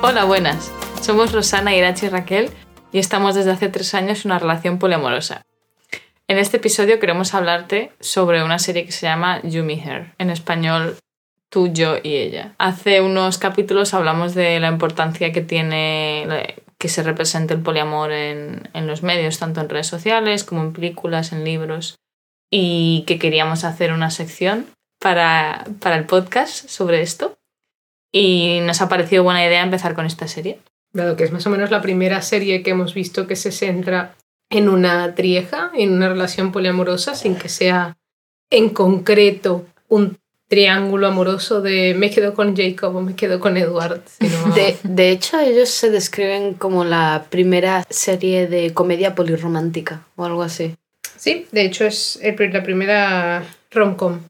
Hola, buenas. Somos Rosana, Irachi y Raquel y estamos desde hace tres años en una relación poliamorosa. En este episodio queremos hablarte sobre una serie que se llama You Me Her, en español Tú, yo y ella. Hace unos capítulos hablamos de la importancia que tiene que se represente el poliamor en, en los medios, tanto en redes sociales como en películas, en libros, y que queríamos hacer una sección para, para el podcast sobre esto. Y nos ha parecido buena idea empezar con esta serie. Dado que es más o menos la primera serie que hemos visto que se centra en una trieja, en una relación poliamorosa, sin que sea en concreto un triángulo amoroso de me quedo con Jacob o me quedo con Edward. Sino... De, de hecho, ellos se describen como la primera serie de comedia polirromántica o algo así. Sí, de hecho es el- la primera rom-com.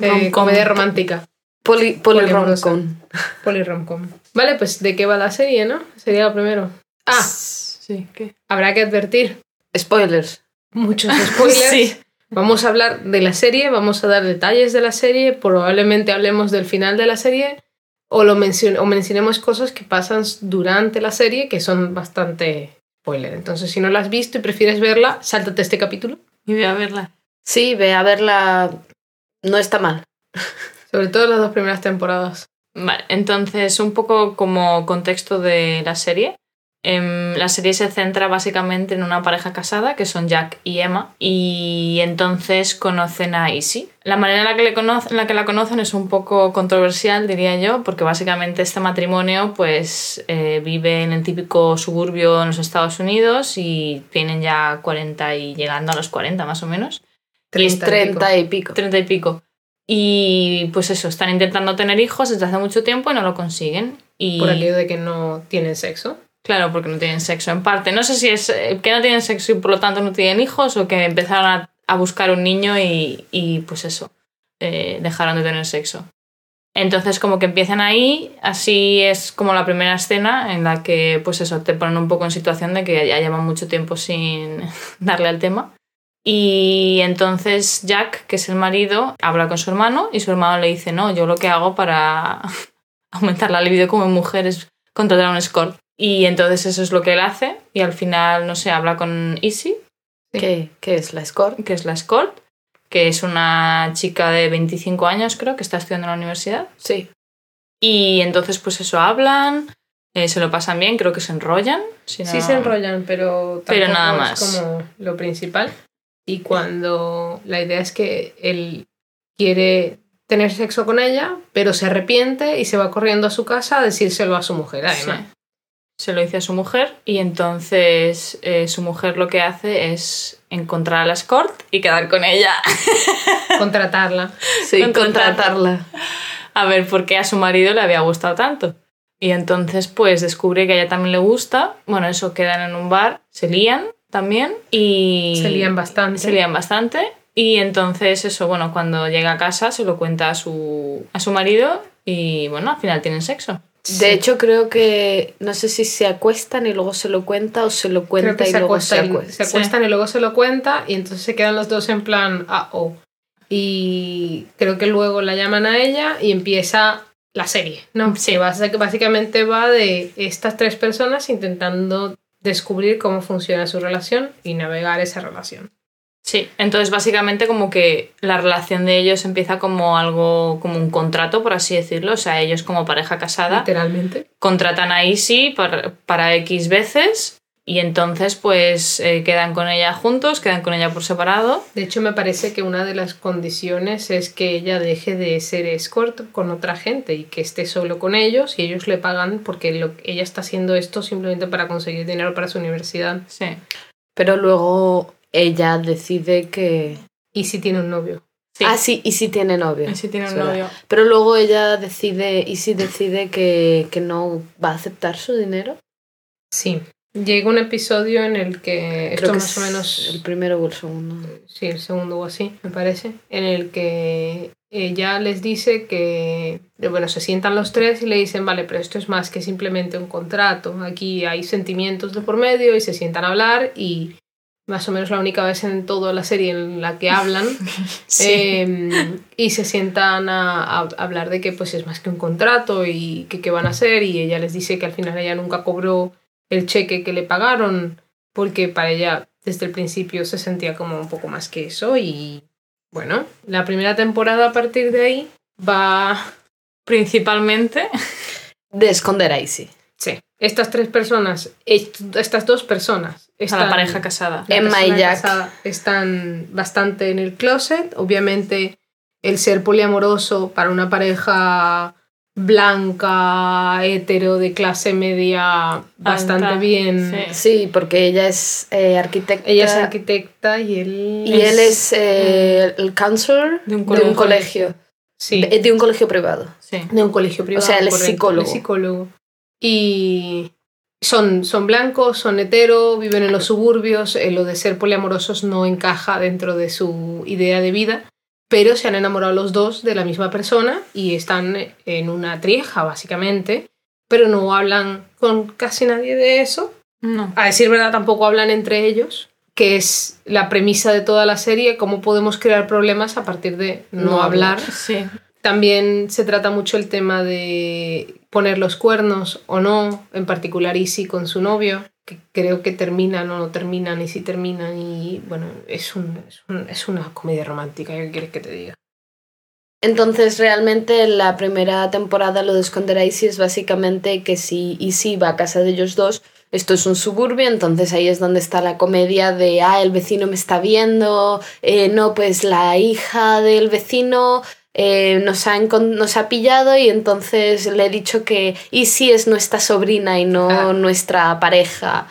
eh, Rom-com. comedia romántica. Poli, polirromcom. Poliromcom. Vale, pues ¿de qué va la serie, no? Sería lo primero. Ah, Sí, ¿qué? habrá que advertir. Spoilers. Muchos spoilers. Sí. Vamos a hablar de la serie, vamos a dar detalles de la serie, probablemente hablemos del final de la serie o, lo mencion o mencionemos cosas que pasan durante la serie que son bastante spoiler. Entonces, si no la has visto y prefieres verla, sáltate este capítulo. Y voy a verla. Sí, ve a verla. No está mal. Sobre todo las dos primeras temporadas. Vale, entonces un poco como contexto de la serie. em, la serie se centra básicamente en una pareja casada que son Jack y Emma y entonces conocen a Izzy. La manera en la que, le en la, que la conocen es un poco controversial, diría yo, porque básicamente este matrimonio pues eh, vive en el típico suburbio en los Estados Unidos y tienen ya 40 y llegando a los 40 más o menos. Y pico. 30 y pico. 30 y pico. Y pues eso, están intentando tener hijos desde hace mucho tiempo y no lo consiguen. Y Por aquello de que no tienen sexo. claro, porque no tienen sexo en parte. No sé si es eh, que no tienen sexo y por lo tanto no tienen hijos o que empezaron a, a buscar un niño y, y, pues eso, eh, dejaron de tener sexo. Entonces como que empiezan ahí, así es como la primera escena en la que pues eso, te ponen un poco en situación de que ya llevan mucho tiempo sin darle al tema. Y entonces Jack, que es el marido, habla con su hermano y su hermano le dice, no, yo lo que hago para aumentar la libido como mujer es contratar a un escort. Y entonces eso es lo que él hace y al final, no sé, habla con Izzy, Sí. ¿Qué, ¿Qué es la escort? que es la escort, que es una chica de 25 años creo, que está estudiando en la universidad. Sí. Y entonces pues eso hablan, eh, se lo pasan bien, creo que se enrollan. si Sí se enrollan, pero Pero nada es más. como lo principal. Y cuando la idea es que él quiere tener sexo con ella, pero se arrepiente y se va corriendo a su casa a decírselo a su mujer, además. Sí. Se lo dice a su mujer y entonces eh, su mujer lo que hace es encontrar a la escort y quedar con ella. Contratarla. Sí, Contratarla. contratarla. a ver por qué a su marido le había gustado tanto. Y entonces pues descubre que a ella también le gusta. Bueno, eso quedan en un bar, se lían también y... Se lían bastante. Se lían bastante. Y entonces eso, bueno, cuando llega a casa se lo cuenta a su, a su marido y bueno, al final tienen sexo. De hecho, creo que no sé si se acuestan y luego se lo cuenta o se lo cuenta y se, luego acuesta se y- acuesta. se acuestan y luego se lo cuenta y entonces se quedan los dos en plan, ah, oh. Y creo que luego la llaman a ella y empieza la serie, ¿no? Sí. Que básicamente va de estas tres personas intentando descubrir cómo funciona su relación y navegar esa relación. Sí, entonces básicamente como que la relación de ellos empieza como algo, como un contrato, por así decirlo. O sea, ellos como pareja casada Literalmente. contratan a Izzy para, para X veces y entonces pues eh, quedan con ella juntos, quedan con ella por separado. De hecho, me parece que una de las condiciones es que ella deje de ser escort con otra gente y que esté solo con ellos y ellos le pagan porque lo, ella está haciendo esto simplemente para conseguir dinero para su universidad. Sí. Pero luego ella decide que Y si tiene un novio. Sí. Ah, sí, y sí tiene novio. Y sí tiene un novio. Pero luego ella decide, y sí decide que, que no va a aceptar su dinero. Sí. Llega un episodio en el que esto que más o menos el primero o el segundo. sí, el segundo o así, me parece, en el que ella les dice que, eh, bueno, se sientan los tres y le dicen, vale, pero esto es más que simplemente un contrato, aquí hay sentimientos de por medio y se sientan a hablar y más o menos la única vez en toda la serie en la que hablan eh, y se sientan a, a hablar de que pues es más que un contrato y que qué van a hacer y ella les dice que al final ella nunca cobró el cheque que le pagaron porque para ella desde el principio se sentía como un poco más que eso y bueno, la primera temporada a partir de ahí va... Principalmente. De esconder a Izzy. Sí, estas tres personas, est- estas dos personas, A están, la pareja casada. la Emma y Jack. casada están bastante en el closet. Obviamente, el ser poliamoroso para una pareja blanca, hetero, de clase media, bastante Alta, bien. sí. Sí, porque ella es eh, arquitecta. Ella es arquitecta y él Y él es eh, el counselor De un de un colegio. colegio. sí, De, de un colegio privado. Sí. de un colegio privado. sea, él es psicólogo. él es psicólogo. Y son, son blancos, son hetero, viven en los suburbios. eh, lo de ser poliamorosos no encaja dentro de su idea de vida. Pero se han enamorado los dos de la misma persona y están en una trieja, básicamente. Pero no hablan con casi nadie de eso. No. A decir verdad, tampoco hablan entre ellos, que es la premisa de toda la serie, cómo podemos crear problemas a partir de no, No hablar. Sí. También se trata mucho el tema de poner los cuernos o no, en particular Izzy con su novio, que creo que terminan o no terminan y si terminan y bueno, es, un, es, un- es una comedia romántica, ¿qué quieres que te diga? Entonces, realmente la primera temporada lo de esconder a es básicamente que si Izzy va a casa de ellos dos, esto es un suburbio, entonces ahí es donde está la comedia de, ah, el vecino me está viendo, eh, no, pues la hija del vecino eh, nos, ha nos ha pillado y entonces le he dicho que Izzy es nuestra sobrina y no Ah. nuestra pareja.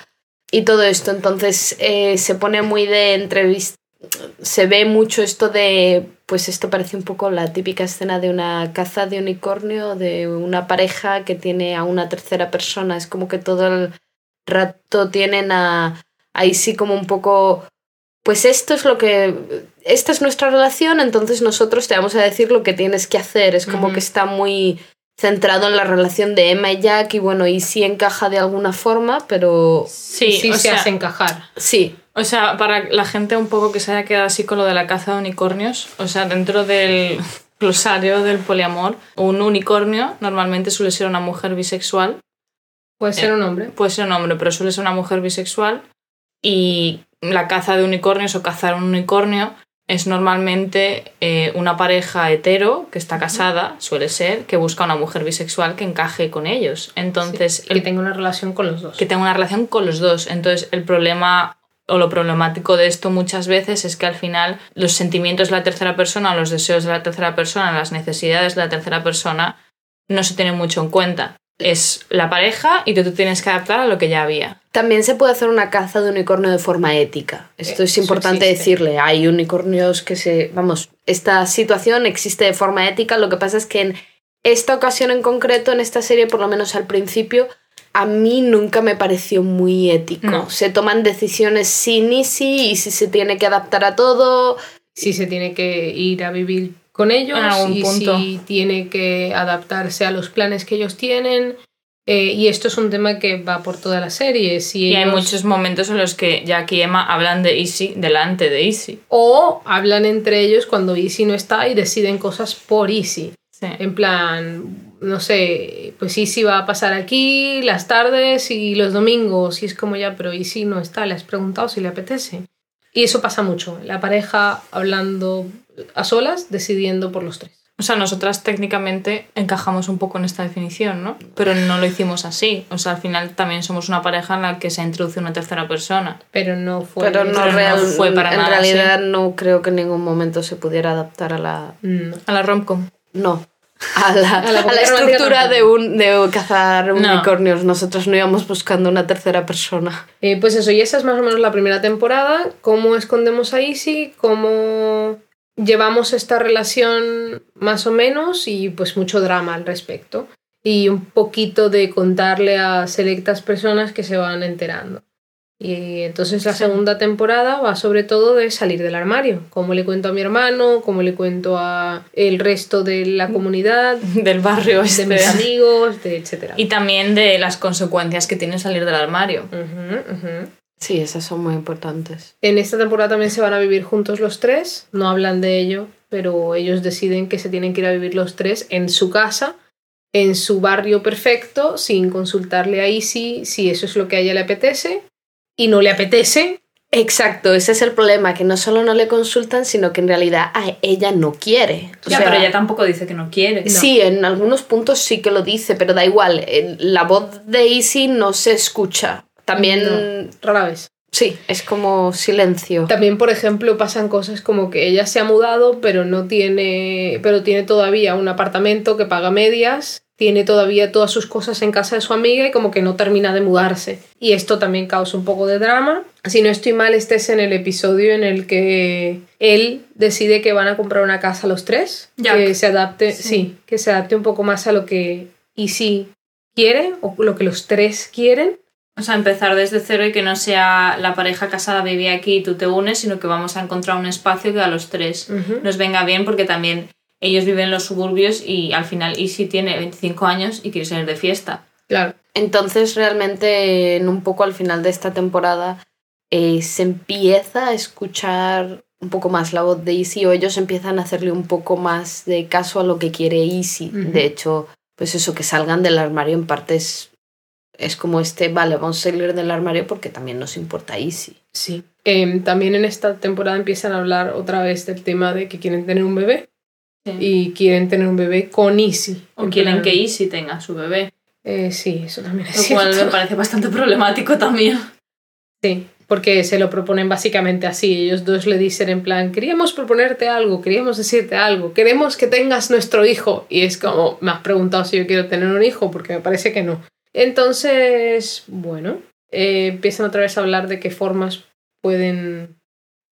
Y todo esto, entonces eh, se pone muy de entrevista se ve mucho esto de, pues esto parece un poco la típica escena de una caza de unicornio, de una pareja que tiene a una tercera persona, es como que todo el rato tienen a, ahí sí como un poco, pues esto es lo que, esta es nuestra relación, entonces nosotros te vamos a decir lo que tienes que hacer, es como que está muy centrado en la relación de Emma y Jack y bueno, y sí encaja de alguna forma, pero Sí, sí o se sea, hace encajar. sí, O sea, para la gente un poco que se haya quedado así con lo de la caza de unicornios, o sea, dentro del glosario del poliamor, un unicornio normalmente suele ser una mujer bisexual, Puede ser un hombre. puede ser un hombre, pero suele ser una mujer bisexual, y la caza de unicornios o cazar un unicornio es normalmente eh, una pareja hetero que está casada, suele ser, que busca una mujer bisexual que encaje con ellos. Entonces, que el tenga una relación con los dos. que tenga una relación con los dos. Entonces, el problema o lo problemático de esto muchas veces es que al final los sentimientos de la tercera persona, los deseos de la tercera persona, las necesidades de la tercera persona no se tienen mucho en cuenta. Es la pareja y tú te tienes que adaptar a lo que ya había. También se puede hacer una caza de unicornio de forma ética. Esto Eh, es importante decirle. Hay unicornios que se... Vamos, esta situación existe de forma ética. Lo que pasa es que en esta ocasión en concreto, en esta serie, por lo menos al principio, a mí nunca me pareció muy ético. No. Se toman decisiones sin y sí y si se tiene que adaptar a todo. si se tiene que ir a vivir con ellos algún y punto. si tiene que adaptarse a los planes que ellos tienen. Eh, y esto es un tema que va por toda la serie. Si Y hay muchos momentos en los que Jack y Emma hablan de Easy delante de Easy. O hablan entre ellos cuando Easy no está y deciden cosas por Easy. Sí. En plan, no sé, pues Easy va a pasar aquí las tardes y los domingos. Y es como ya, pero Easy no está, le has preguntado si le apetece. Y eso pasa mucho. La pareja hablando a solas, decidiendo por los tres. O sea, nosotras técnicamente encajamos un poco en esta definición, ¿no? Pero no lo hicimos así. O sea, al final también somos una pareja en la que se introduce una tercera persona. Pero no fue. pero no, pero no fue para en nada realidad no creo que en ningún momento se pudiera adaptar a la... No. A la romcom. No. A la, A la a la comedia estructura de, un, de cazar No. unicornios. Nosotros no íbamos buscando una tercera persona. Eh, pues eso, y esa es más o menos la primera temporada. Cómo escondemos a Easy, cómo llevamos esta relación más o menos y pues mucho drama al respecto. Y un poquito de contarle a selectas personas que se van enterando. Y entonces la segunda temporada va sobre todo de salir del armario. Cómo le cuento a mi hermano, cómo le cuento a el resto de la comunidad, Del barrio de este. mis amigos, de etcétera. Y también de las consecuencias que tiene salir del armario. Ujú, ujú. Sí, esas son muy importantes. En esta temporada también se van a vivir juntos los tres. No hablan de ello, pero ellos deciden que se tienen que ir a vivir los tres en su casa, en su barrio perfecto, sin consultarle a Izzy si eso es lo que a ella le apetece. Y no le apetece. Exacto, ese es el problema, que no solo no le consultan, sino que en realidad a ella no quiere. O ya, sea, pero ella tampoco dice que no quiere. Sí, en algunos puntos sí que lo dice, pero da igual. La voz de Easy no se escucha. También, No, rara vez. sí, es como silencio. También, por ejemplo, pasan cosas como que ella se ha mudado, pero no tiene, pero tiene todavía un apartamento que paga medias, tiene todavía todas sus cosas en casa de su amiga y como que no termina de mudarse. Y esto también causa un poco de drama. Si no estoy mal, este es en el episodio en el que él decide que van a comprar una casa los tres, Jack. que se adapte, Sí. sí, que se adapte un poco más a lo que Izzy quiere o lo que los tres quieren. O sea, empezar desde cero y que no sea la pareja casada vive aquí y tú te unes, sino que vamos a encontrar un espacio que a los tres nos venga bien porque también ellos viven en los suburbios y al final Izzy tiene 25 años y quiere salir de fiesta. Claro. Entonces, realmente, en un poco al final de esta temporada, eh, se empieza a escuchar un poco más la voz de Easy o ellos empiezan a hacerle un poco más de caso a lo que quiere Easy. De hecho, pues eso, que salgan del armario en parte es, es como este, vale, vamos a salir del armario porque también nos importa Easy. Sí. Em, también en esta temporada empiezan a hablar otra vez del tema de que quieren tener un bebé y quieren tener un bebé con Izzy. O En quieren plan, que Izzy tenga su bebé. eh, sí, eso también es Lo cual me parece bastante problemático también. Sí, porque se lo proponen básicamente así. Ellos dos le dicen en plan, queríamos proponerte algo, queríamos decirte algo, queremos que tengas nuestro hijo. Y es como, me has preguntado si yo quiero tener un hijo, porque me parece que no. Entonces, bueno, eh, empiezan otra vez a hablar de qué formas pueden,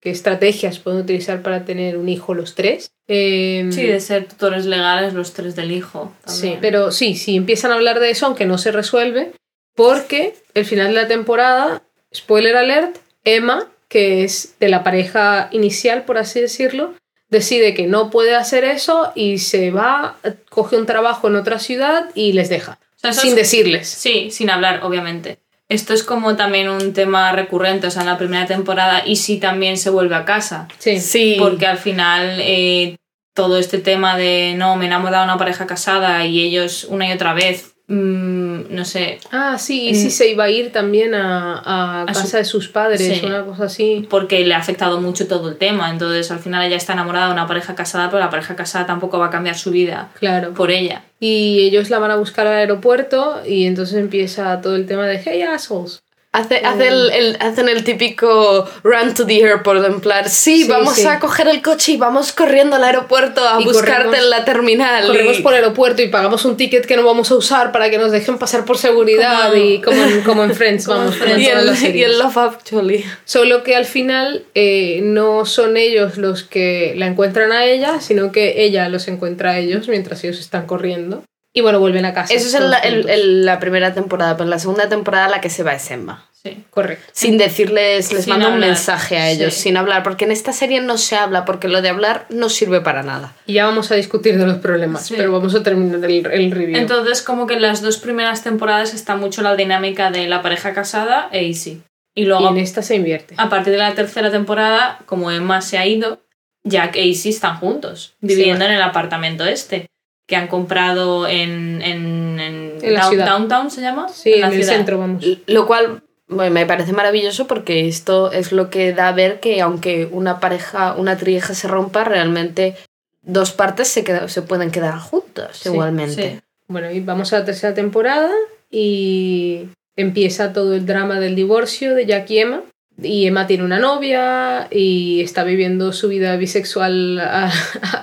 qué estrategias pueden utilizar para tener un hijo los tres. Em, Sí, de ser tutores legales los tres del hijo. Sí, pero sí, sí, empiezan a hablar de eso, aunque no se resuelve, porque el final de la temporada, spoiler alert, Emma, que es de la pareja inicial, por así decirlo, decide que no puede hacer eso y se va, coge un trabajo en otra ciudad y les deja, O sea, eso sin es- decirles. Sí, sin hablar, obviamente. Esto es como también un tema recurrente, o sea, en la primera temporada Izzy también se vuelve a casa. Sí, Sí, Porque al final eh, todo este tema de no, me he enamorado de una pareja casada y ellos una y otra vez, mm, no sé, Ah, sí, y sí se iba a ir también a, a A su- casa de sus padres, Sí. una cosa así. porque le ha afectado mucho todo el tema. Entonces al final ella está enamorada de una pareja casada, pero la pareja casada tampoco va a cambiar su vida Claro. por ella. Y ellos la van a buscar al aeropuerto y entonces empieza todo el tema de hey assholes. Hace, hace el, el- hacen el típico run to the airport, en plan, sí, Sí, vamos sí. a coger el coche y vamos corriendo al aeropuerto a Y buscarte corremos- en la terminal. Corremos y- por el aeropuerto y pagamos un ticket que no vamos a usar para que nos dejen pasar por seguridad Como- y como en, como en Friends, Como vamos, Friends. y, el, y el Love Actually. Solo que al final eh, no son ellos los que la encuentran a ella, sino que ella los encuentra a ellos mientras ellos están corriendo. Y bueno, vuelven a casa. Eso es en la, el- juntos. el- la primera temporada, pero en la segunda temporada la que se va es Emma. Sí. Correcto. Sin decirles, les Sin manda un mensaje a ellos, sí. sin hablar, porque en esta serie no se habla, porque lo de hablar no sirve para nada. Y ya vamos a discutir de los problemas, Sí. pero vamos a terminar el, el review. Entonces, como que en las dos primeras temporadas está mucho la dinámica de la pareja casada e Izzy. Y y luego, en esta se invierte. a partir de la tercera temporada, como Emma se ha ido, Jack e Izzy están juntos, viviendo en el apartamento este, que han comprado en, en, en En la Down-. Downtown, ¿se llama? Sí, en, la el ciudad. centro vamos. Lo cual bueno, me parece maravilloso porque esto es lo que da a ver que aunque una pareja, una trieja se rompa, realmente dos partes se, queda- se pueden quedar juntas Sí, igualmente. sí. Bueno, y vamos a la tercera temporada y empieza todo el drama del divorcio de Jack y Emma. Y Emma tiene una novia y está viviendo su vida bisexual a-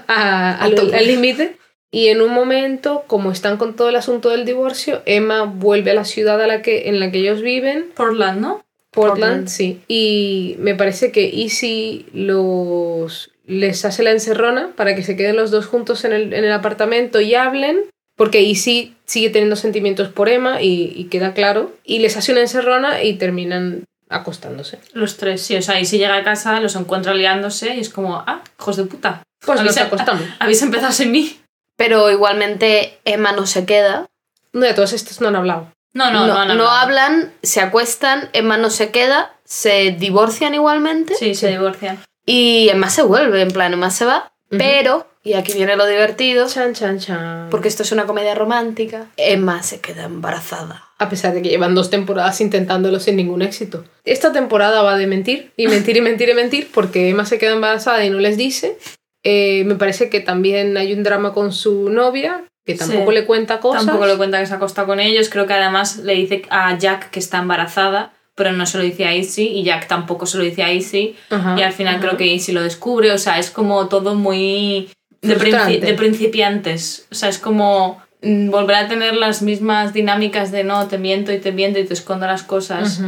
a- tope. al límite. Y en un momento, como están con todo el asunto del divorcio, Emma vuelve a la ciudad a la que, en la que ellos viven, Portland, ¿no? Portland, Portland. sí. Y me parece que Izzy los, les hace la encerrona para que se queden los dos juntos en el, en el apartamento y hablen, porque Izzy sigue teniendo sentimientos por Emma y, y queda claro, y les hace una encerrona y terminan acostándose. Los tres, sí. O sea, y si llega a casa, los encuentra liándose y es como, ah, hijos de puta. Pues Habéis- nos acostamos. Habéis empezado sin mí. Pero igualmente Emma no se queda. No, de todos estos no han hablado. No, no, no, no. no. hablan, se acuestan, Emma no se queda, se divorcian igualmente Sí, se divorcian. y Emma se vuelve, en plan, Emma se va, pero, y aquí viene lo divertido, Chan, chan, chan. porque esto es una comedia romántica, Emma se queda embarazada. A pesar de que llevan dos temporadas intentándolo sin ningún éxito. Esta temporada va de mentir y mentir y mentir y mentir porque Emma se queda embarazada y no les dice. Eh, me parece que también hay un drama con su novia que tampoco Sí. le cuenta cosas. Tampoco le cuenta que se acosta con ellos. Creo que además le dice a Jack que está embarazada, pero no se lo dice a Izzy y Jack tampoco se lo dice a Izzy. Ajá, y al final ajá. creo que Izzy lo descubre. O sea, es como todo muy de, principiantes. O sea, es como mm, volver a tener las mismas dinámicas de no, te miento y te miento y te escondo las cosas.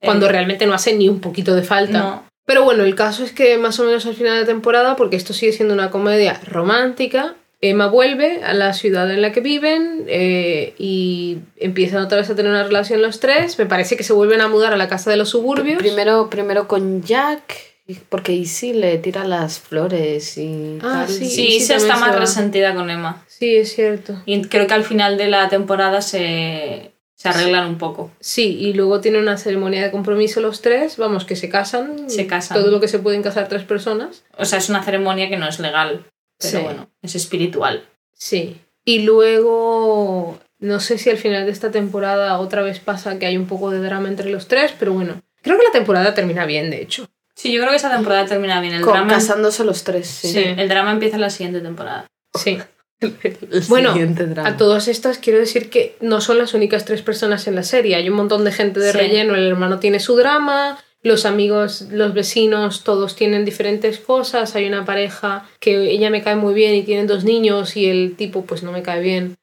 Cuando Eh, realmente no hace ni un poquito de falta. No. Pero bueno, el caso es que más o menos al final de temporada, porque esto sigue siendo una comedia romántica, Emma vuelve a la ciudad en la que viven eh, y empiezan otra vez a tener una relación los tres. Me parece que se vuelven a mudar a la casa de los suburbios. Primero, primero con Jack, porque Izzy le tira las flores y Ah, tal. sí. Sí, Izzy está más resentida con Emma. Sí, es cierto. Y creo que al final de la temporada se, se arreglan un poco. Sí, y luego tienen una ceremonia de compromiso los tres, vamos, que se casan. Se casan. Todo lo que se pueden casar tres personas. O sea, es una ceremonia que no es legal, pero Sí. bueno, es espiritual. Sí. Y luego, no sé si al final de esta temporada otra vez pasa que hay un poco de drama entre los tres, pero bueno, creo que la temporada termina bien, de hecho. Sí, yo creo que esa temporada termina bien. El Con- drama, casándose los tres, sí. sí, el drama empieza en la siguiente temporada. Sí. El Bueno. A todas estas quiero decir que no son las únicas tres personas en la serie. Hay un montón de gente de Sí. relleno. El hermano tiene su drama, los amigos, los vecinos, todos tienen diferentes cosas. Hay una pareja que ella me cae muy bien y tienen dos niños y el tipo pues no me cae bien.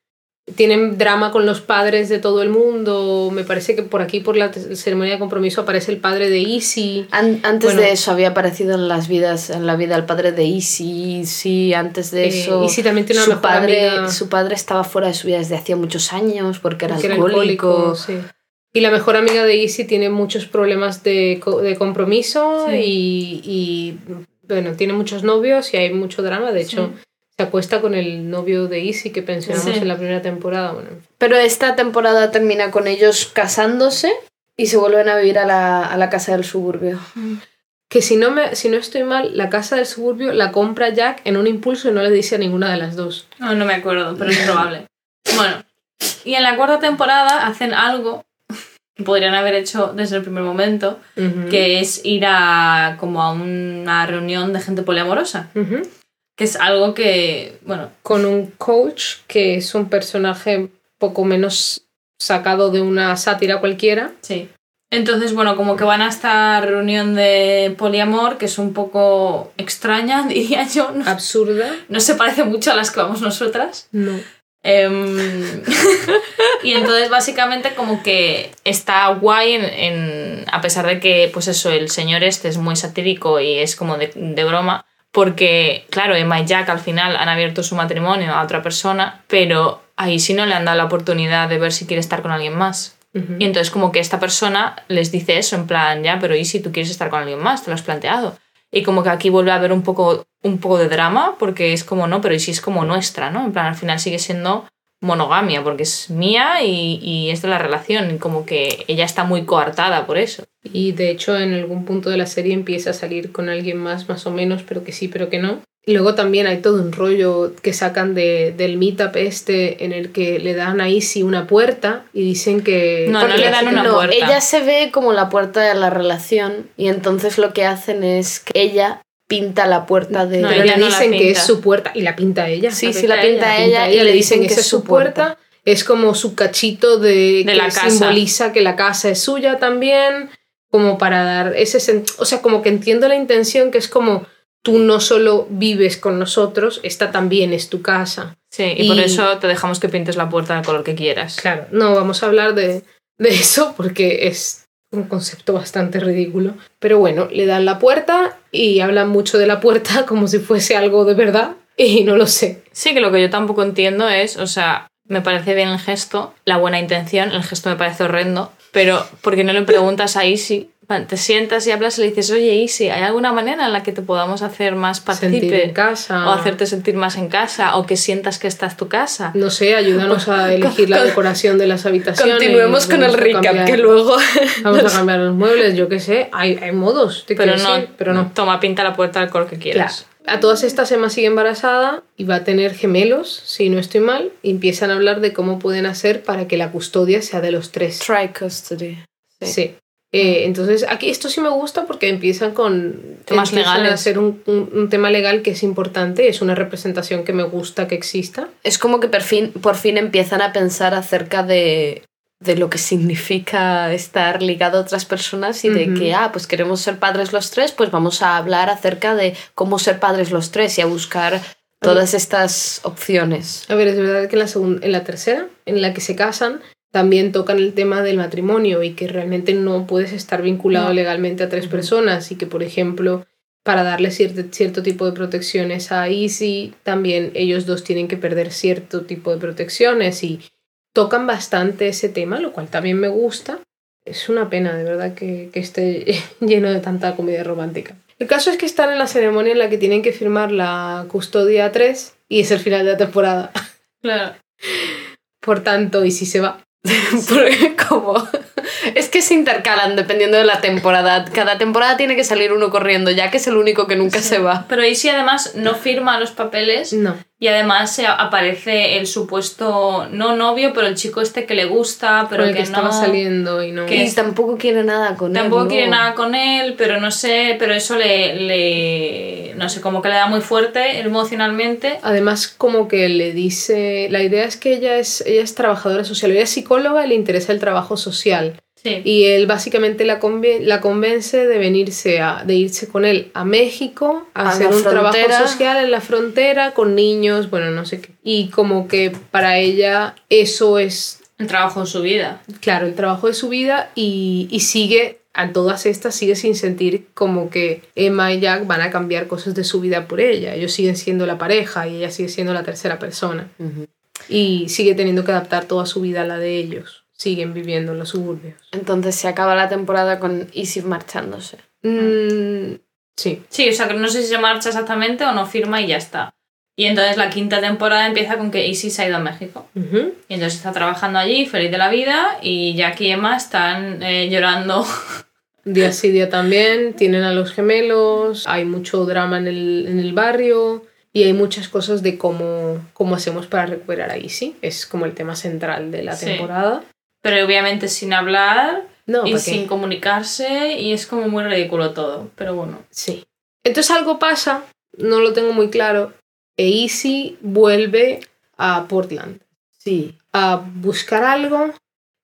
Tienen drama con los padres de todo el mundo. Me parece que por aquí, por la ceremonia de compromiso, aparece el padre de Izzy. An- antes Bueno. de eso había aparecido en las vidas, en la vida el padre de Izzy, sí, antes de Eh, eso. Izzy también tiene una su padre, amiga. su padre estaba fuera de su vida desde hacía muchos años porque era que era alcohólico. alcohólico, sí. Y la mejor amiga de Izzy tiene muchos problemas de, co- de compromiso Sí. y, y, bueno, tiene muchos novios y hay mucho drama. De hecho, Sí. Se acuesta con el novio de Izzy que pensionamos Sí. en la primera temporada. Bueno, Pero esta temporada termina con ellos casándose y se vuelven a vivir a la, a la casa del suburbio. que si no, me, si no estoy mal, la casa del suburbio la compra Jack en un impulso y no le dice a ninguna de las dos. No, no me acuerdo, pero es probable. Bueno, y en la cuarta temporada hacen algo que podrían haber hecho desde el primer momento, que es ir a como a una reunión de gente poliamorosa, Ujú. Que es algo que, bueno, Con un coach que es un personaje poco menos sacado de una sátira cualquiera. sí. Entonces, bueno, como que van a esta reunión de poliamor, que es un poco extraña, diría yo, no, Absurda. no se parece mucho a las que vamos nosotras. No. Em, y entonces básicamente como que está guay en, en- a pesar de que pues eso el señor este es muy satírico y es como de, de broma porque claro Emma y Jack al final han abierto su matrimonio a otra persona pero ahí sí no le han dado la oportunidad de ver si quiere estar con alguien más. Y entonces como que esta persona les dice eso en plan ya pero y si tú quieres estar con alguien más te lo has planteado y como que aquí vuelve a haber un poco, un poco de drama, porque es como, no, pero y si es como nuestra, ¿no? En plan, al final sigue siendo monogamia, porque es mía y, y es de la relación, y como que ella está muy coartada por eso. Y de hecho en algún punto de la serie empieza a salir con alguien más, más o menos, pero que sí, pero que no. Y luego también hay todo un rollo que sacan de, del meetup este en el que le dan a Izzy una puerta y dicen que... No, no le dan una no, puerta. ella se ve como la puerta de la relación y entonces lo que hacen es que ella pinta la puerta de... No, Pero le no dicen que es su puerta y la pinta ella. sí, la sí, pinta la pinta ella, ella, y le dicen que esa es su puerta. Es como su cachito de, De que la casa. simboliza que la casa es suya también, como para dar ese sen- o sea, como que entiendo la intención que es como tú no solo vives con nosotros, esta también es tu casa. Sí, y, por Y- eso te dejamos que pintes la puerta del color que quieras. Claro, no vamos a hablar de, de eso porque es un concepto bastante ridículo. Pero bueno, le dan la puerta y hablan mucho de la puerta como si fuese algo de verdad y no lo sé. Sí, que lo que yo tampoco entiendo es, o sea, me parece bien el gesto, la buena intención, el gesto me parece horrendo, pero ¿por qué no le preguntas a Isi? Te sientas y hablas y le dices, oye Isi, ¿hay alguna manera en la que te podamos hacer más Sentir partícipe? en casa. O hacerte sentir más en casa, o que sientas que esta es tu casa. No sé, ayúdanos a elegir la decoración de las habitaciones. Continuemos con el recap, cambiar- que luego... Vamos a cambiar los muebles, yo qué sé. Hay, hay modos, te Pero no, decir, pero no. Toma, pinta la puerta del color que quieras. A todas estas Emma sigue embarazada y va a tener gemelos, si no estoy mal, y empiezan a hablar de cómo pueden hacer para que la custodia sea de los tres. Try custody. Sí. Eh, entonces, aquí esto sí me gusta porque empiezan con Temas empiezan legales. a ser un, un- un tema legal que es importante, es una representación que me gusta que exista. Es como que por fin, por fin empiezan a pensar acerca de, de lo que significa estar ligado a otras personas y de Ujú. que, ah, pues queremos ser padres los tres, pues vamos a hablar acerca de cómo ser padres los tres y a buscar todas estas opciones. A ver, es verdad que en la, en la tercera, en la que se casan, también tocan el tema del matrimonio y que realmente no puedes estar vinculado legalmente a tres personas y que, por ejemplo, para darle cierto, cierto tipo de protecciones a Easy, también ellos dos tienen que perder cierto tipo de protecciones y tocan bastante ese tema, lo cual también me gusta. Es una pena, de verdad, que, que esté lleno de tanta comedia romántica. El caso es que están en la ceremonia en la que tienen que firmar la custodia 3 y es el final de la temporada. Claro. Por tanto, y si se va. Porque como... Es que se intercalan dependiendo de la temporada. Cada temporada tiene que salir uno corriendo, ya que es el único que nunca se va. Pero Isi además no firma los papeles No. Y además se aparece el supuesto, no novio, pero el chico este que le gusta, pero el que, que estaba no... saliendo y no. Que- Y tampoco quiere nada con él. Tampoco ¿no? quiere nada con él, pero no sé, pero eso le, le. No sé, como que le da muy fuerte emocionalmente. Además, como que le dice. La idea es que ella es, ella es trabajadora social, ella es psicóloga y le interesa el trabajo social. Sí. Y él básicamente la, conven- la convence de venirse a, de irse con él a México a, A hacer un trabajo social en la frontera con niños, bueno, no sé qué. Y como que para ella eso es El trabajo en su vida. claro, el trabajo de su vida y, y sigue, a todas estas, sigue sin sentir como que Emma y Jack van a cambiar cosas de su vida por ella. Ellos siguen siendo la pareja y ella sigue siendo la tercera persona. Ujú. Y sigue teniendo que adaptar toda su vida a la de ellos. Siguen viviendo en los suburbios. Entonces se acaba la temporada con Easy marchándose. Mm, sí. Sí, o sea que no sé si se marcha exactamente o no firma y ya está. Y entonces la quinta temporada empieza con que se ha ido a México. Y entonces está trabajando allí, feliz de la vida, y Jack y Emma están eh, llorando. Día sí, día también. Tienen a los gemelos. Hay mucho drama en el, en el barrio. Y hay muchas cosas de cómo, cómo hacemos para recuperar a Izzy. Es como el tema central de la Sí. temporada. Pero obviamente sin hablar No, y sin comunicarse, y es como muy ridículo todo. Pero bueno. Sí. Entonces algo pasa, no lo tengo muy claro, e Izzy vuelve a Portland Sí. a buscar algo.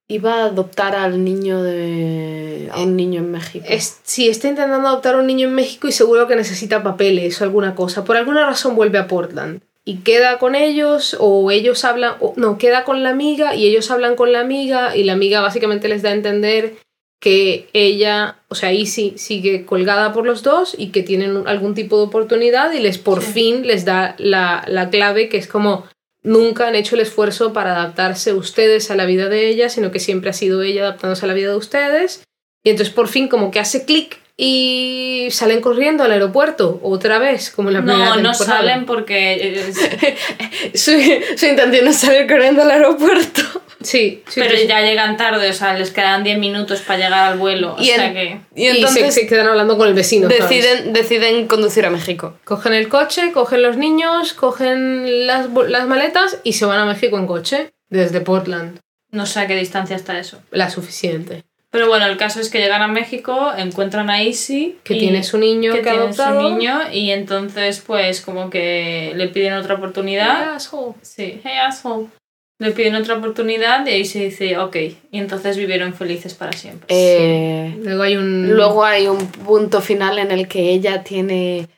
Iba a adoptar al niño de. a un niño en México. Es, sí, está intentando adoptar a un niño en México y seguro que necesita papeles o alguna cosa. Por alguna razón vuelve a Portland. Y queda con ellos, o ellos hablan, o, no, queda con la amiga y ellos hablan con la amiga y la amiga básicamente les da a entender que ella, o sea, Izzy sigue colgada por los dos y que tienen algún tipo de oportunidad y les por Sí. fin les da la, la clave que es como nunca han hecho el esfuerzo para adaptarse ustedes a la vida de ella, sino que siempre ha sido ella adaptándose a la vida de ustedes. Y entonces por fin como que hace clic y salen corriendo al aeropuerto otra vez, como en la primera No, no temporada. salen porque. su, su intención es salir corriendo al aeropuerto. Sí, sí, pero sí, sí. ya llegan tarde, o sea, les quedan 10 minutos para llegar al vuelo. O Y sea que. Y Y entonces se, se quedan hablando con el vecino. ¿sabes? deciden, deciden conducir a México. Cogen el coche, cogen los niños, cogen las, las maletas y se van a México en coche desde Portland. No sé a qué distancia está eso. La suficiente. Pero bueno, el caso es que llegan a México, encuentran a Izzy. Que y- tiene su niño que, que tiene su niño y entonces pues como que le piden otra oportunidad. Asshole. Sí, hey asshole. Le piden otra oportunidad y ahí se dice ok. Y entonces vivieron felices para siempre. Eh, Luego hay un. Luego hay un punto final en el que ella tiene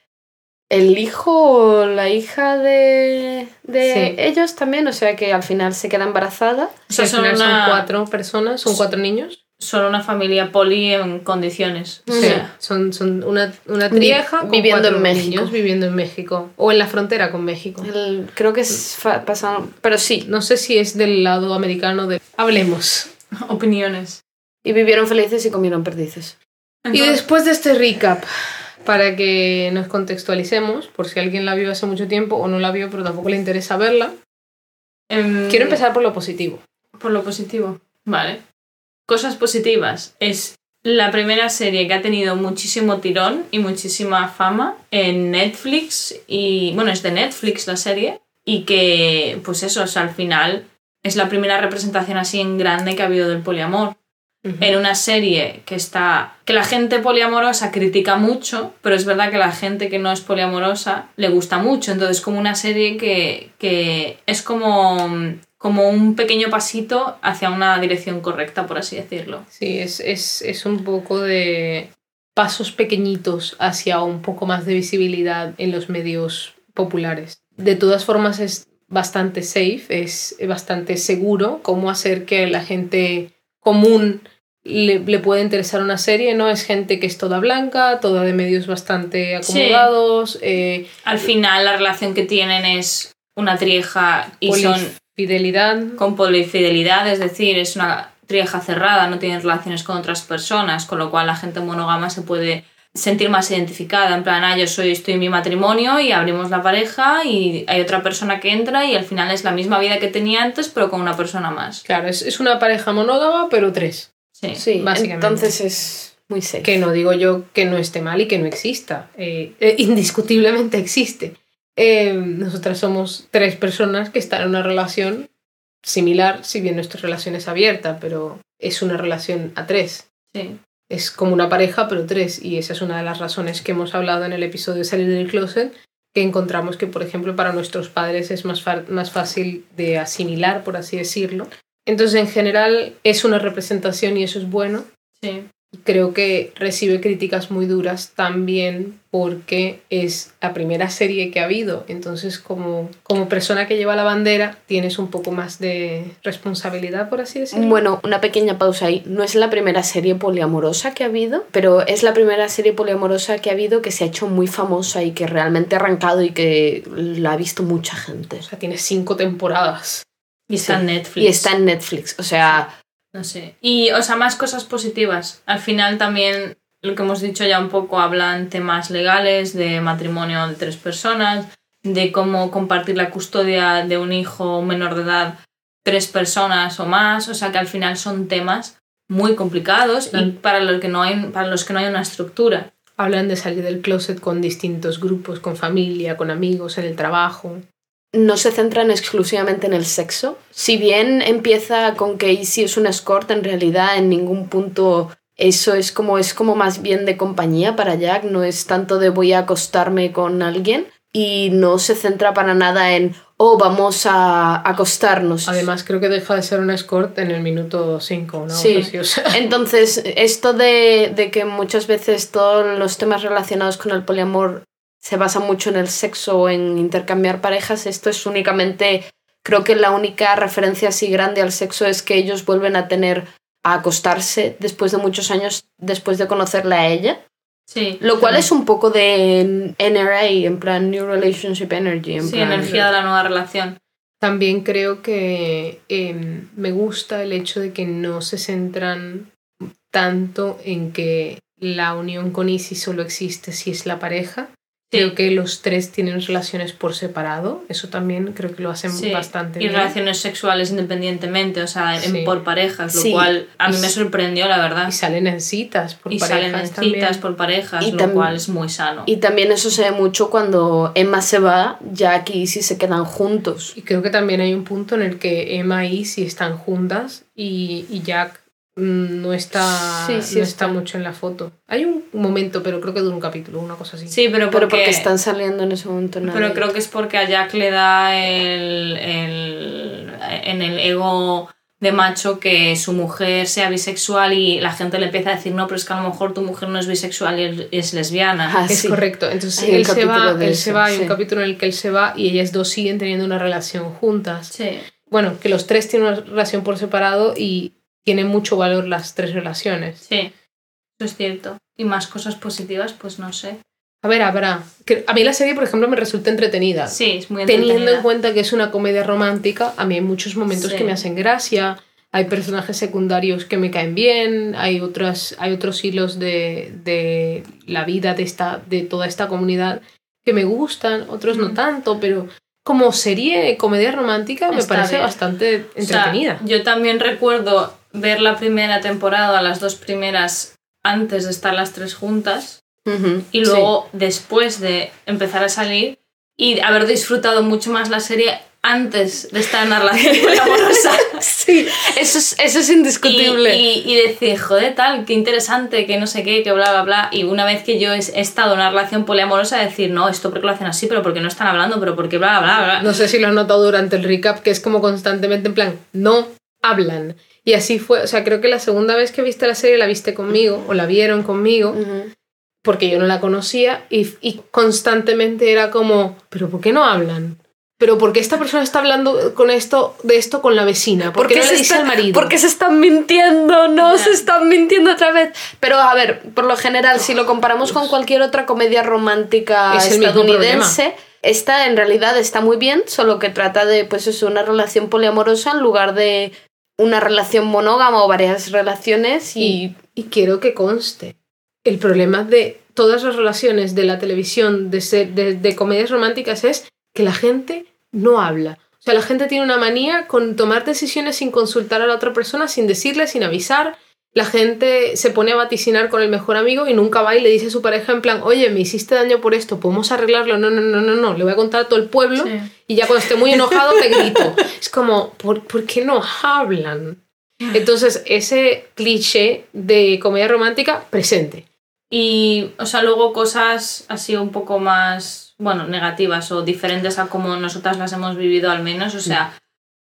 el hijo o la hija de, de Sí. ellos también, o sea que al final se queda embarazada. O sea, al son final una- son cuatro personas, son cuatro niños. Son una familia poli en condiciones. O Sí, sea, son, son una, una trieja viviendo en México. niños viviendo en México. O en la frontera con México. El- creo que es pasado, pero sí. No sé si es del lado americano de... Hablemos. opiniones. Y vivieron felices y comieron perdices. Y Entonces, después de este recap, para que nos contextualicemos, por si alguien la vio hace mucho tiempo o no la vio pero tampoco le interesa verla, em, quiero empezar por lo positivo. Por lo positivo. Vale. Cosas positivas. Es la primera serie que ha tenido muchísimo tirón y muchísima fama en Netflix. Y bueno, es de Netflix la serie. Y que, pues eso, o sea, al final es la primera representación así en grande que ha habido del poliamor. En una serie que está. que la gente poliamorosa critica mucho, pero es verdad que la gente que no es poliamorosa le gusta mucho. Entonces, como una serie que, que es como como un pequeño pasito hacia una dirección correcta, por así decirlo. Sí, es, es, es un poco de pasos pequeñitos hacia un poco más de visibilidad en los medios populares. De todas formas es bastante safe, es bastante seguro cómo hacer que la gente común le, le pueda interesar una serie, ¿no? Es gente que es toda blanca, toda de medios bastante acomodados, eh, Al final la relación que tienen es una trieja y son fidelidad. con polifidelidad, es decir, es una trieja cerrada, no tienen relaciones con otras personas, con lo cual la gente monógama se puede sentir más identificada, en plan, ah, yo soy, estoy en mi matrimonio y abrimos la pareja y hay otra persona que entra y al final es la misma vida que tenía antes, pero con una persona más. Claro, es, es una pareja monógama, pero tres. Sí. Sí, Básicamente. entonces es muy safe. Que no digo yo que no esté mal y que no exista. eh, eh, indiscutiblemente existe. Eh, nosotras somos tres personas que están en una relación similar, si bien nuestra relación es abierta, pero es una relación a tres. sí. Es como una pareja, pero tres. Y esa es una de las razones que hemos hablado en el episodio de Salir del Closet, que encontramos que, por ejemplo, para nuestros padres es más, más fácil de asimilar, por así decirlo. Entonces, en general, es una representación y eso es bueno sí. Creo que recibe críticas muy duras también porque es la primera serie que ha habido. Entonces, como, como persona que lleva la bandera, tienes un poco más de responsabilidad, por así decirlo. Bueno, una pequeña pausa ahí. No es la primera serie poliamorosa que ha habido, pero es la primera serie poliamorosa que ha habido que se ha hecho muy famosa y que realmente ha arrancado y que la ha visto mucha gente. O sea, tiene cinco temporadas. Y está Sí. en Netflix. Y está en Netflix. O sea, No sé. Y, o sea, más cosas positivas. Al final también, lo que hemos dicho ya un poco, hablan temas legales, de matrimonio de tres personas, de cómo compartir la custodia de un hijo menor de edad tres personas o más. O sea, que al final son temas muy complicados y para los que no hay, para los que no hay una estructura. Hablan de salir del closet con distintos grupos, con familia, con amigos, en el trabajo. No se centran exclusivamente en el sexo. Si bien empieza con que Izzy es una escort, en realidad en ningún punto eso es como, es como más bien de compañía para Jack, no es tanto de voy a acostarme con alguien y no se centra para nada en, oh, vamos a acostarnos. Además, creo que deja de ser una escort en el minuto 5, ¿no? Sí. Así, o sea, Entonces, esto de, de que muchas veces todos los temas relacionados con el poliamor se basan mucho en el sexo o en intercambiar parejas, esto es únicamente, creo que la única referencia así grande al sexo es que ellos vuelven a tener a acostarse después de muchos años después de conocerla a ella, Sí. lo cual es un poco de NRA, en plan New Relationship Energy, en Sí, plan, energía de la nueva relación. También creo que eh, me gusta el hecho de que no se centran tanto en que la unión con Izzy solo existe si es la pareja. Sí. Creo que los tres tienen relaciones por separado. Eso también creo que lo hacen Sí, bastante y bien. relaciones sexuales independientemente, o sea, en- Sí. por parejas, lo Sí. cual a mí Y me sorprendió, la verdad. Y salen en citas por Y parejas salen en también. citas por parejas, Y lo tam- cual es muy sano. Y también eso se ve mucho cuando Emma se va, Jack y Izzy se quedan juntos. Y creo que también hay un punto en el que Emma y Izzy están juntas y, y Jack no está, Sí, sí no está. está mucho en la foto. Hay un momento, pero creo que dura un capítulo, una cosa así. Sí, pero Pero porque, están saliendo en ese momento. pero nadie. creo que es porque a Jack le da el, el- en el ego de macho que su mujer sea bisexual y la gente le empieza a decir, no, pero es que a lo mejor tu mujer no es bisexual y es- es lesbiana. Ah, Es sí. correcto. Entonces Hay él se capítulo va, de él eso, se va, hay sí. un capítulo en el que él se va y ellas dos siguen teniendo una relación juntas. Sí. Bueno, que los tres tienen una relación por separado y tiene mucho valor las tres relaciones. Sí, eso es cierto. Y más cosas positivas, pues no sé. A ver, habrá. A mí la serie, por ejemplo, me resulta entretenida. Sí, es muy Teniendo en entretenida. cuenta que es una comedia romántica, a mí hay muchos momentos Sí. que me hacen gracia, hay personajes secundarios que me caen bien, hay, otras, hay otros hilos de, de la vida de, esta, de toda esta comunidad que me gustan, otros no tanto, pero como serie comedia romántica me Está parece bien. bastante O sea, entretenida. yo también recuerdo ver la primera temporada, las dos primeras, antes de estar las tres juntas. Y luego después de empezar a salir y haber disfrutado mucho más la serie antes de estar en una relación poliamorosa. Sí, eso es, eso es Y, indiscutible. y, y decir, joder, tal, qué interesante, que no sé qué, que bla, bla, bla. Y una vez que yo he, he estado en una relación poliamorosa, decir, no, esto porque lo hacen así, pero porque no están hablando, pero porque bla, bla, bla. No sé si lo has notado durante el recap, que es como constantemente en plan, no hablan. Y así fue, o sea, creo que la segunda vez que viste la serie la viste conmigo, o la vieron conmigo, porque yo no la conocía, y, y constantemente era como, ¿pero por qué no hablan? ¿Pero por qué esta persona está hablando con esto, de esto con la vecina? ¿Por qué no le dice está- al marido? porque se están mintiendo? No, se están mintiendo otra vez. Pero a ver, por lo general, si lo comparamos con cualquier otra comedia romántica Es estadounidense, esta en realidad está muy bien, solo que trata de, pues eso, una relación poliamorosa en lugar de una relación monógama o varias relaciones y... Y, quiero que conste, el problema de todas las relaciones de la televisión, de, de, de comedias románticas, es que la gente no habla. O sea, la gente tiene una manía con tomar decisiones sin consultar a la otra persona, sin decirle, sin avisar. La gente se pone a vaticinar con el mejor amigo y nunca va y le dice a su pareja en plan, oye, me hiciste daño por esto, ¿podemos arreglarlo? No, no, no, no, no, le voy a contar a todo el pueblo Sí. y ya cuando esté muy enojado te grito. Es como, ¿por, ¿por qué no hablan? Entonces, ese cliché de comedia romántica presente. Y, o sea, luego cosas así un poco más, bueno, negativas o diferentes a como nosotras las hemos vivido al menos. O sea,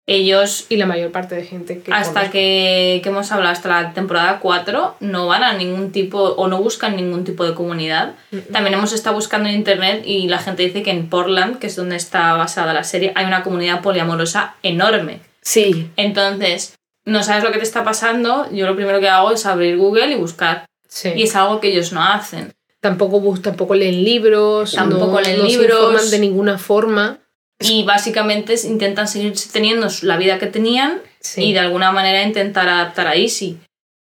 ellos, Y la mayor parte de gente que hasta que, que hemos hablado, hasta la temporada 4, no van a ningún tipo o no buscan ningún tipo de comunidad. También hemos estado buscando en internet y la gente dice que en Portland, que es donde está basada la serie, hay una comunidad poliamorosa enorme. Sí, Entonces, no sabes lo que te está pasando, yo lo primero que hago es abrir Google y buscar. Sí. Y es algo que ellos no hacen. Tampoco, tampoco leen libros, Tampoco no, leen no se libros. informan de ninguna forma. Y básicamente intentan seguir teniendo la vida que tenían Sí. y de alguna manera intentar adaptar a Easy.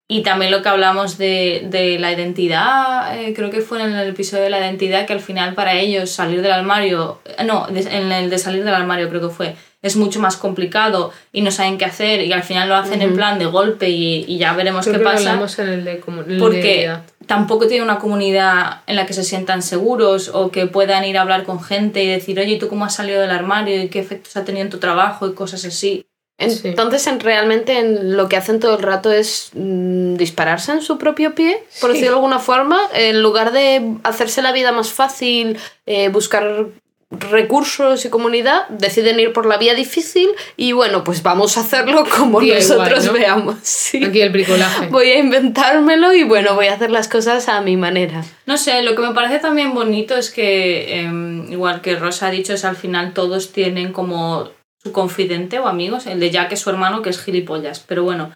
Y también lo que hablamos de, de la identidad, eh, creo que fue en el episodio de la identidad, que al final para ellos salir del armario, no, de- en el de salir del armario creo que fue, es mucho más complicado y no saben qué hacer y al final lo hacen en plan de golpe y, y ya veremos Creo qué que lo pasa. hablamos en el de, Porque tampoco tiene una comunidad en la que se sientan seguros o que puedan ir a hablar con gente y decir, oye, ¿tú cómo has salido del armario y qué efectos ha tenido en tu trabajo y cosas así? Sí. Entonces, en, realmente en lo que hacen todo el rato es mm, dispararse en su propio pie, por Sí. decirlo de alguna forma, en lugar de hacerse la vida más fácil, eh, buscar recursos y comunidad, deciden ir por la vía difícil y bueno, pues vamos a hacerlo como DIY, nosotros ¿no? veamos. sí. Aquí el bricolaje. Voy a inventármelo y bueno, voy a hacer las cosas a mi manera. No sé, lo que me parece también bonito es que, em, igual que Rosa ha dicho, es al final todos tienen como su confidente o amigos. El de Jack es su hermano, que es gilipollas. Pero bueno,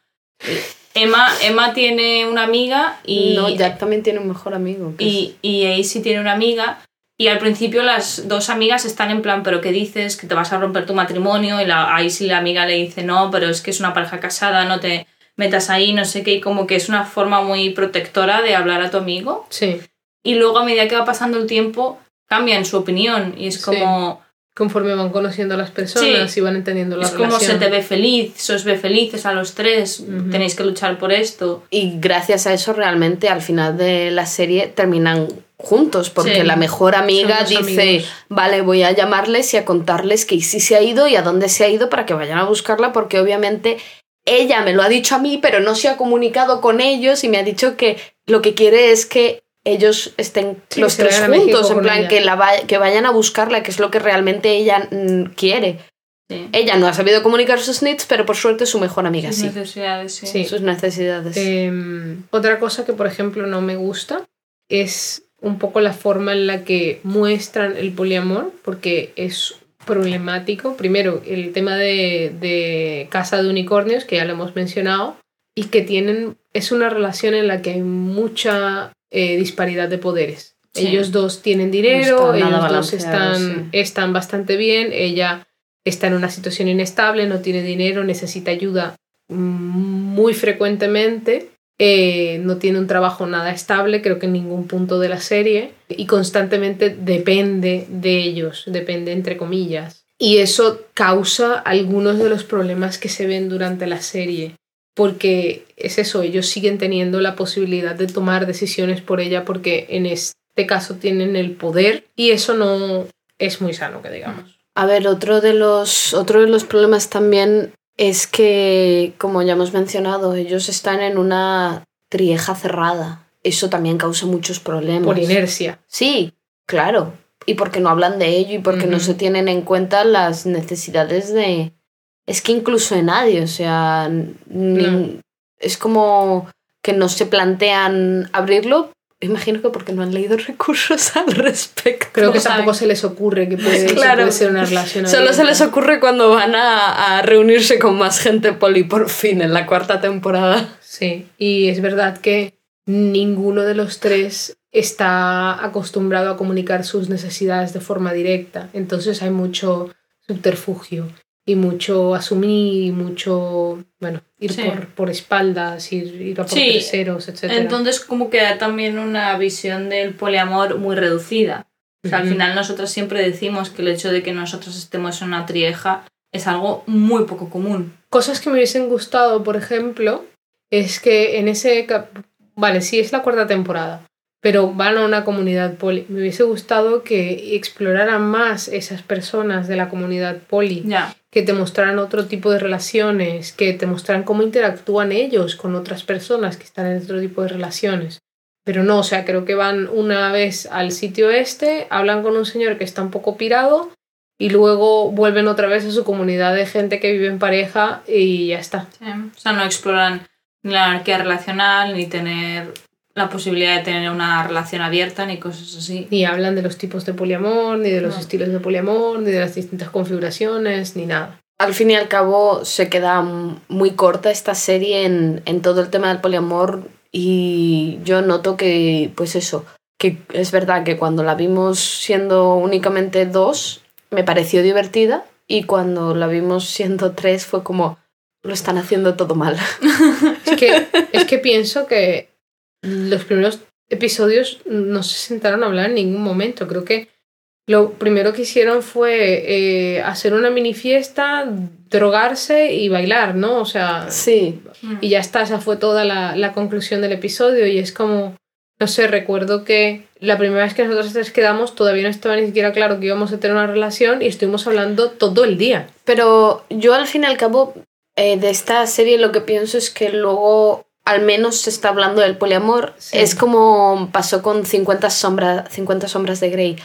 eh, Emma, Emma tiene una amiga y, no, Jack también tiene un mejor amigo. que es- y, y tiene una amiga. Y al principio las dos amigas están en plan, ¿pero qué dices? Que te vas a romper tu matrimonio. Y la, Aisy, la amiga, le dice, no, pero es que es una pareja casada, no te metas ahí, no sé qué. Y como que es una forma muy protectora de hablar a tu amigo Sí. y luego a medida que va pasando el tiempo cambian su opinión y es Sí. como Conforme van conociendo a las personas Sí. y van entendiendo la es como se te ve feliz, se os ve felices a los tres, tenéis que luchar por esto. Y gracias a eso realmente al final de la serie terminan juntos, porque Sí. la mejor amiga dice, amigos. vale, voy a llamarles y a contarles que sí se ha ido y a dónde se ha ido para que vayan a buscarla, porque obviamente ella me lo ha dicho a mí, pero no se ha comunicado con ellos y me ha dicho que lo que quiere es que ellos estén Sí, los tres juntos, en plan ella. que, la va- que vayan a buscarla, que es lo que realmente ella mm, quiere. Sí. Ella no ha sabido comunicar sus needs, pero por suerte su mejor amiga Sus sí. necesidades, sí. Sí. Sus necesidades. Em, otra cosa que, por ejemplo, no me gusta es un poco la forma en la que muestran el poliamor, porque es problemático. Primero, el tema de, de Casa de Unicornios, que ya lo hemos mencionado, y que tienen, es una relación en la que hay mucha eh, disparidad de poderes. Sí. Ellos dos tienen dinero, No ellos dos están, están bastante bien, ella está en una situación inestable, no tiene dinero, necesita ayuda mm, muy frecuentemente, eh, no tiene un trabajo nada estable, creo que en ningún punto de la serie, y constantemente depende de ellos, depende entre comillas. Y eso causa algunos de los problemas que se ven durante la serie, porque es eso, ellos siguen teniendo la posibilidad de tomar decisiones por ella porque en este caso tienen el poder y eso no es muy sano, que digamos. A ver, otro de los, otro de los problemas también es que, como ya hemos mencionado, ellos están en una trieja cerrada. Eso también causa muchos problemas. Por inercia. Sí, claro. Y porque no hablan de ello y porque no se tienen en cuenta las necesidades de... Es que incluso de nadie, o sea, es como que no se plantean abrirlo. Imagino que porque no han leído recursos al respecto. Creo que tampoco se les ocurre que puede, que Claro. puede ser una relación Solo se les ocurre cuando van a, a reunirse con más gente poli por fin en la cuarta temporada. Sí, y es verdad que ninguno de los tres está acostumbrado a comunicar sus necesidades de forma directa. Entonces hay mucho subterfugio y mucho asumir y mucho, bueno, ir Sí. por, por espaldas, ir, ir a por Sí, terceros, etc. Entonces como que da también una visión del poliamor muy reducida. O sea, al final nosotros siempre decimos que el hecho de que nosotros estemos en una trieja es algo muy poco común. Cosas que me hubiesen gustado, por ejemplo, es que en ese... Vale, sí, es la cuarta temporada, pero van a una comunidad poli. Me hubiese gustado que exploraran más esas personas de la comunidad poli, Ya. que te mostraran otro tipo de relaciones, que te mostraran cómo interactúan ellos con otras personas que están en otro tipo de relaciones. Pero no, o sea, creo que van una vez al sitio este, hablan con un señor que está un poco pirado y luego vuelven otra vez a su comunidad de gente que vive en pareja y ya está. Sí. O sea, no exploran ni la anarquía relacional, ni tener la posibilidad de tener una relación abierta, ni cosas así. Ni hablan de los tipos de poliamor, ni de los No. estilos de poliamor, ni de las distintas configuraciones, ni nada. Al fin y al cabo se queda muy corta esta serie en, en todo el tema del poliamor y yo noto que, pues eso, que es verdad que cuando la vimos siendo únicamente dos me pareció divertida y cuando la vimos siendo tres fue como lo están haciendo todo mal. Es que, es que pienso que los primeros episodios no se sentaron a hablar en ningún momento. Creo que lo primero que hicieron fue eh, hacer una mini fiesta, drogarse y bailar, ¿no? O sea, Sí, y ya está, esa fue toda la, la conclusión del episodio y es como, no sé, recuerdo que la primera vez que nosotros tres quedamos todavía no estaba ni siquiera claro que íbamos a tener una relación y estuvimos hablando todo el día. Pero yo al fin y al cabo eh, de esta serie lo que pienso es que luego al menos se está hablando del poliamor. Sí. Es como pasó con 50, sombra, 50 sombras de Grey.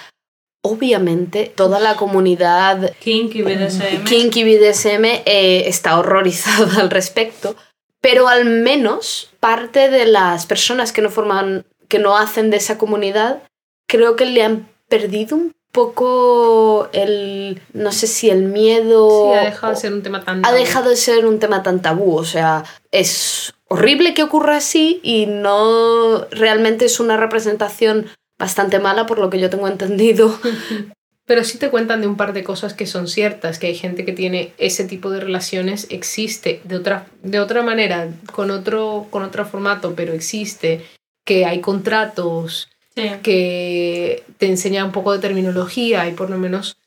Obviamente toda la comunidad Kinky, BDSM. Kinky BDSM eh, está horrorizada al respecto, pero al menos parte de las personas que no forman, que no hacen de esa comunidad, creo que le han perdido un poco el, no sé si el miedo... Sí, ha dejado de ser un tema tan... ha dejado de ser un tema tan tabú, o sea, es horrible que ocurra así y no realmente es una representación bastante mala por lo que yo tengo entendido. Pero sí te cuentan de un par de cosas que son ciertas, que hay gente que tiene ese tipo de relaciones, existe de otra, de otra manera, con otro, con otro formato, pero existe, que hay contratos, Sí. que te enseña un poco de terminología y por lo menos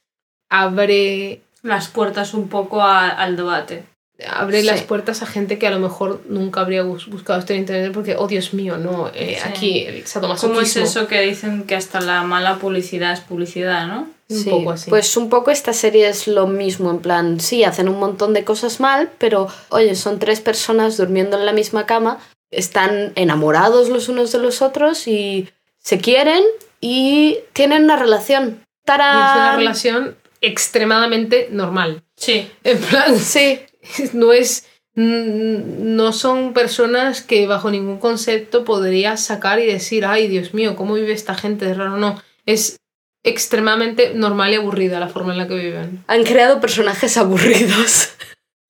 abre, Las puertas un poco a- al debate. abre Sí. las puertas a gente que a lo mejor nunca habría bus- buscado esto en internet porque, oh Dios mío, no, eh, Sí. aquí el ¿Cómo es eso que dicen que hasta la mala publicidad es publicidad, no? Un poco así. Pues un poco esta serie es lo mismo, en plan, sí, hacen un montón de cosas mal, pero oye, son tres personas durmiendo en la misma cama, están enamorados los unos de los otros y se quieren y tienen una relación. Y es una ¡Tarán! relación extremadamente normal. Sí. En plan, Sí, no es no son personas que bajo ningún concepto podrías sacar y decir, ay Dios mío, ¿cómo vive esta gente de raro? No, es extremadamente normal y aburrida la forma en la que viven. han creado personajes aburridos.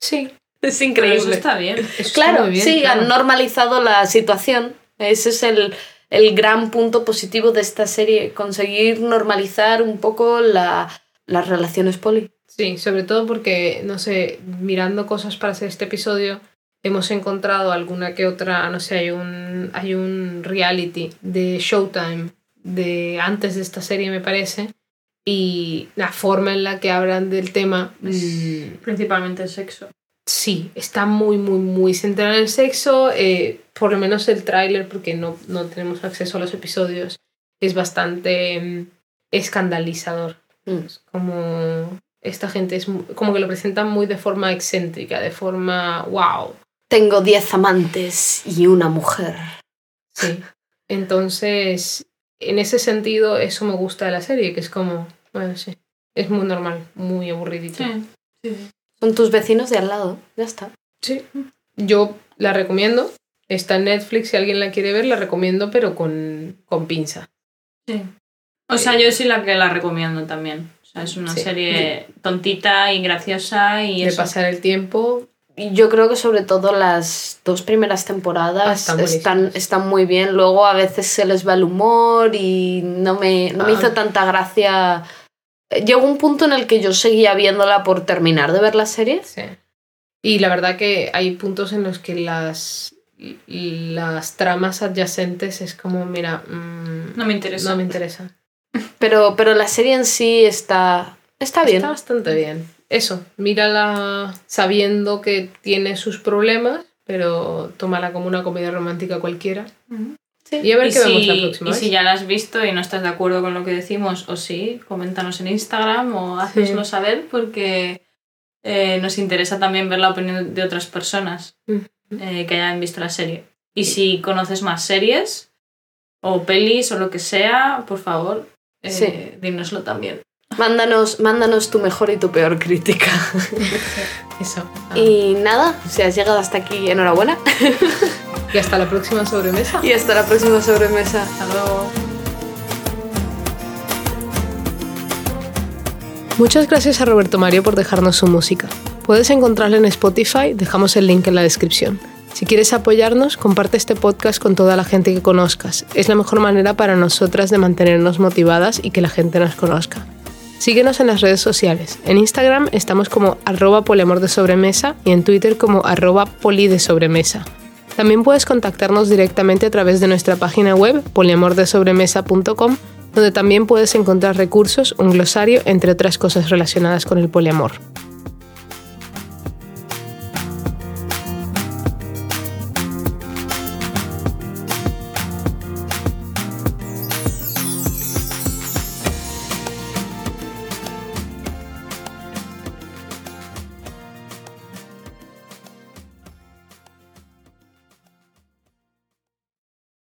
Sí, Es Pero increíble. eso está bien. Eso Claro, bien, sí, claro. han normalizado la situación. Ese es el, el gran punto positivo de esta serie, conseguir normalizar un poco la, las relaciones poli. Sí, sobre todo porque, no sé, mirando cosas para hacer este episodio, hemos encontrado alguna que otra, no sé, hay un, hay un reality de Showtime de antes de esta serie, me parece, y la forma en la que hablan del tema, mm, Principalmente el sexo. Sí, está muy, muy, muy centrada en el sexo, eh, por lo menos el tráiler, porque no, no tenemos acceso a los episodios, es bastante mm, escandalizador. Mm. Es como esta gente es mu- como que lo presentan muy de forma excéntrica, de forma wow. Tengo 10 amantes y una mujer. Sí. Entonces, en ese sentido, eso me gusta de la serie, que es como, bueno, sí, es muy normal, muy aburridito. sí. Son tus vecinos de al lado. Ya está. Sí. Yo la recomiendo. Está en Netflix, si alguien la quiere ver, la recomiendo, pero con, con pinza. Sí. O sea, yo sí la que la recomiendo también. O sea, es una Sí. serie tontita y graciosa y de eso. pasar el tiempo. Y Yo creo que sobre todo las dos primeras temporadas Ah, están están, muy bien. Luego a veces se les va el humor y no me, no me Ah. hizo tanta gracia. Llegó un punto en el que yo seguía viéndola por terminar de ver la serie. Sí. Y la verdad que hay puntos en los que las, las tramas adyacentes es como, mira, mm, No me interesa. no me interesa. Pero, pero la serie en sí está, está bien. Está bastante bien. Eso, mírala sabiendo que tiene sus problemas, pero tómala como una comedia romántica cualquiera. Ujú. Y a ver Y qué vemos si- la próxima Y vez. si ya la has visto y no estás de acuerdo con lo que decimos, o sí, coméntanos en Instagram o haznoslo saber porque eh, nos interesa también ver la opinión de otras personas eh, que hayan visto la serie. Y si conoces más series o pelis o lo que sea, por favor, eh, Sí. dínoslo también. Mándanos, mándanos tu mejor y tu peor crítica. Eso. Ah. Y nada, si has llegado hasta aquí, enhorabuena. y hasta la próxima sobremesa. Y hasta la próxima sobremesa. Hasta luego. Muchas gracias a Roberto Mario por dejarnos su música. Puedes encontrarla en Spotify, dejamos el link en la descripción. Si quieres apoyarnos, comparte este podcast con toda la gente que conozcas. Es la mejor manera para nosotras de mantenernos motivadas y que la gente nos conozca. Síguenos en las redes sociales. En Instagram estamos como arroba poliamor de sobremesa y en Twitter como arroba poli de sobremesa. También puedes contactarnos directamente a través de nuestra página web poliamordesobremesa.com donde también puedes encontrar recursos, un glosario, entre otras cosas relacionadas con el poliamor.